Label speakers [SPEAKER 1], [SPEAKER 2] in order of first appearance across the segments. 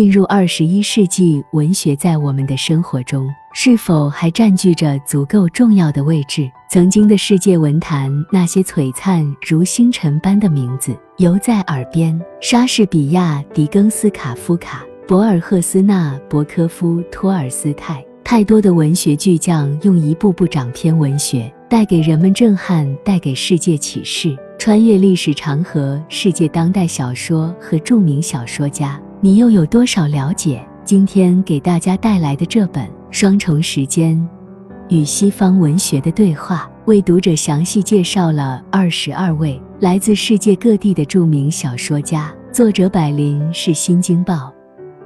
[SPEAKER 1] 进入二十一世纪，文学在我们的生活中是否还占据着足够重要的位置？曾经的世界文坛，那些璀璨如星辰般的名字犹在耳边：莎士比亚、狄更斯、卡夫卡、博尔赫斯、纳博科夫、托尔斯泰。太多的文学巨匠用一部部长篇文学带给人们震撼，带给世界启示，穿越历史长河。世界当代小说和著名小说家，你又有多少了解？今天给大家带来的这本《双重时间与西方文学的对话》，为读者详细介绍了二十二位来自世界各地的著名小说家。作者百灵是《新京报》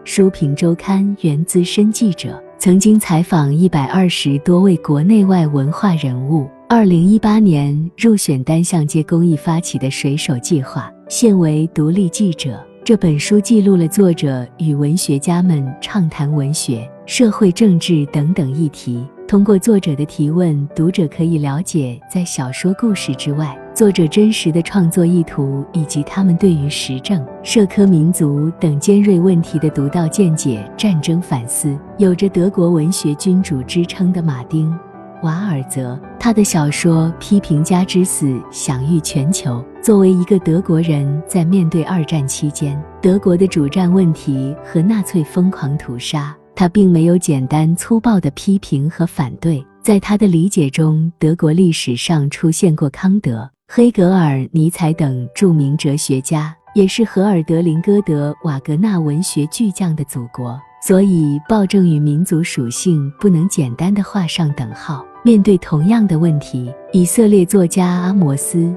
[SPEAKER 1] 书评周刊原资深记者。曾经采访一百二十多位国内外文化人物。二零一八年入选单向街公益发起的“水手计划”，现为独立记者。这本书记录了作者与文学家们畅谈文学、社会、政治等等议题。通过作者的提问，读者可以了解在小说故事之外。作者真实的创作意图，以及他们对于时政、社科、民族等尖锐问题的独到见解。战争反思，有着德国文学君主之称的马丁·瓦尔泽，他的小说《批评家之死》享誉全球。作为一个德国人，在面对二战期间德国的主战问题和纳粹疯狂屠杀，他并没有简单粗暴的批评和反对。在他的理解中，德国历史上出现过康德。黑格尔、尼采等著名哲学家，也是荷尔德林戈德、瓦格纳文学巨匠的祖国，所以暴政与民族属性不能简单的画上等号。面对同样的问题，以色列作家阿摩斯·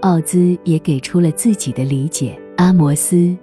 [SPEAKER 1] 奥兹也给出了自己的理解。阿摩斯·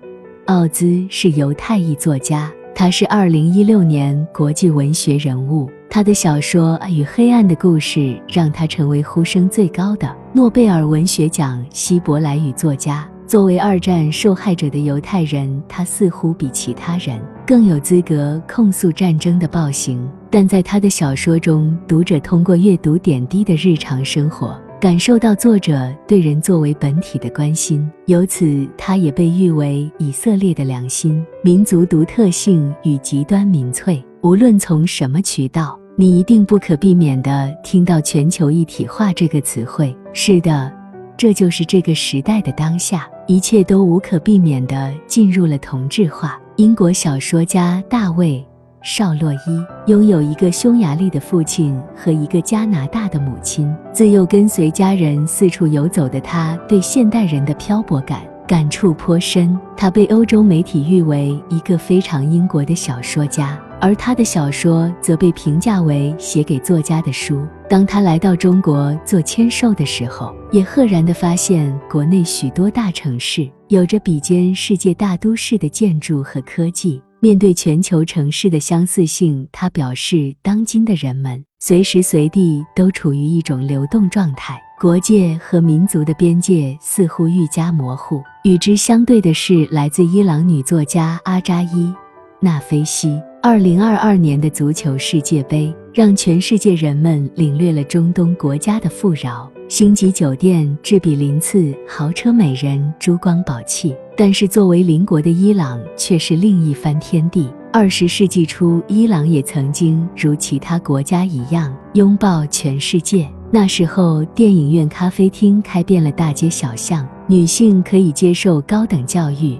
[SPEAKER 1] 奥兹是犹太裔作家，他是2016年国际文学人物。他的小说《与黑暗的故事》让他成为呼声最高的诺贝尔文学奖希伯来语作家。作为二战受害者的犹太人，他似乎比其他人更有资格控诉战争的暴行。但在他的小说中，读者通过阅读点滴的日常生活，感受到作者对人作为本体的关心。由此，他也被誉为以色列的良心、民族独特性与极端民粹。无论从什么渠道。你一定不可避免地听到“全球一体化”这个词汇。是的，这就是这个时代的当下，一切都无可避免的进入了同质化。英国小说家大卫·绍洛伊拥有一个匈牙利的父亲和一个加拿大的母亲，自幼跟随家人四处游走的他，对现代人的漂泊感感触颇深。他被欧洲媒体誉为一个非常英国的小说家。而他的小说则被评价为写给作家的书。当他来到中国做签售的时候，也赫然地发现国内许多大城市有着比肩世界大都市的建筑和科技。面对全球城市的相似性，他表示，当今的人们随时随地都处于一种流动状态，国界和民族的边界似乎愈加模糊。与之相对的是，来自伊朗女作家阿扎伊。纳菲西，二零二二年的足球世界杯让全世界人们领略了中东国家的富饶，星级酒店、至比鳞次、豪车、美人、珠光宝气。但是作为邻国的伊朗却是另一番天地。二十世纪初，伊朗也曾经如其他国家一样拥抱全世界。那时候，电影院、咖啡厅开遍了大街小巷，女性可以接受高等教育。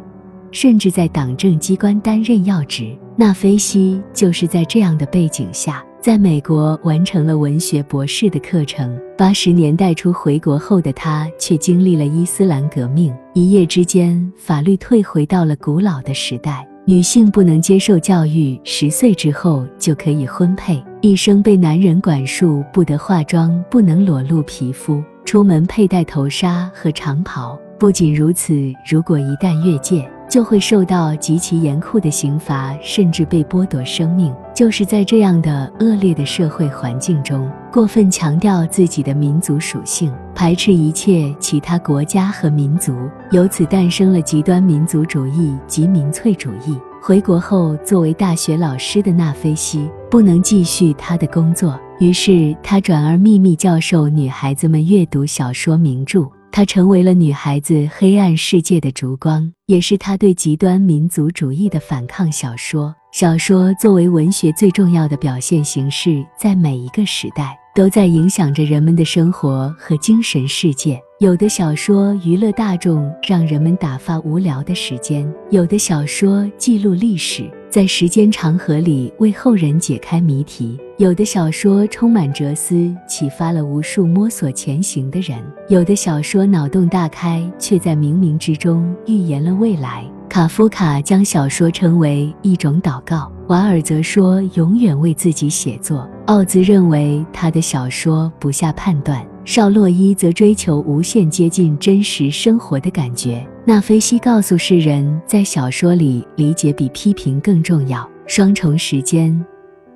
[SPEAKER 1] 甚至在党政机关担任要职。纳菲西就是在这样的背景下，在美国完成了文学博士的课程。八十年代初回国后的他，却经历了伊斯兰革命，一夜之间，法律退回到了古老的时代，女性不能接受教育，十岁之后就可以婚配，一生被男人管束，不得化妆，不能裸露皮肤，出门佩戴头纱和长袍。不仅如此，如果一旦越界，就会受到极其严酷的刑罚，甚至被剥夺生命。就是在这样的恶劣的社会环境中，过分强调自己的民族属性，排斥一切其他国家和民族，由此诞生了极端民族主义及民粹主义。回国后，作为大学老师的纳菲西不能继续他的工作，于是他转而秘密教授女孩子们阅读小说名著。它成为了女孩子黑暗世界的烛光，也是她对极端民族主义的反抗。小说，小说作为文学最重要的表现形式，在每一个时代都在影响着人们的生活和精神世界。有的小说娱乐大众，让人们打发无聊的时间；有的小说记录历史。在时间长河里为后人解开谜题，有的小说充满哲思，启发了无数摸索前行的人；有的小说脑洞大开，却在冥冥之中预言了未来。卡夫卡将小说称为一种祷告，瓦尔则说永远为自己写作，奥兹认为他的小说不下判断。绍洛伊则追求无限接近真实生活的感觉。纳菲西告诉世人，在小说里，理解比批评更重要。双重时间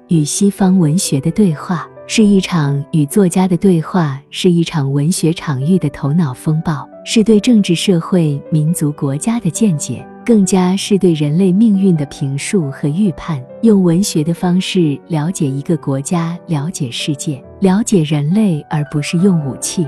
[SPEAKER 1] 与西方文学的对话，是一场与作家的对话，是一场文学场域的头脑风暴，是对政治、社会、民族、国家的见解。更加是对人类命运的评述和预判，用文学的方式了解一个国家，了解世界，了解人类，而不是用武器。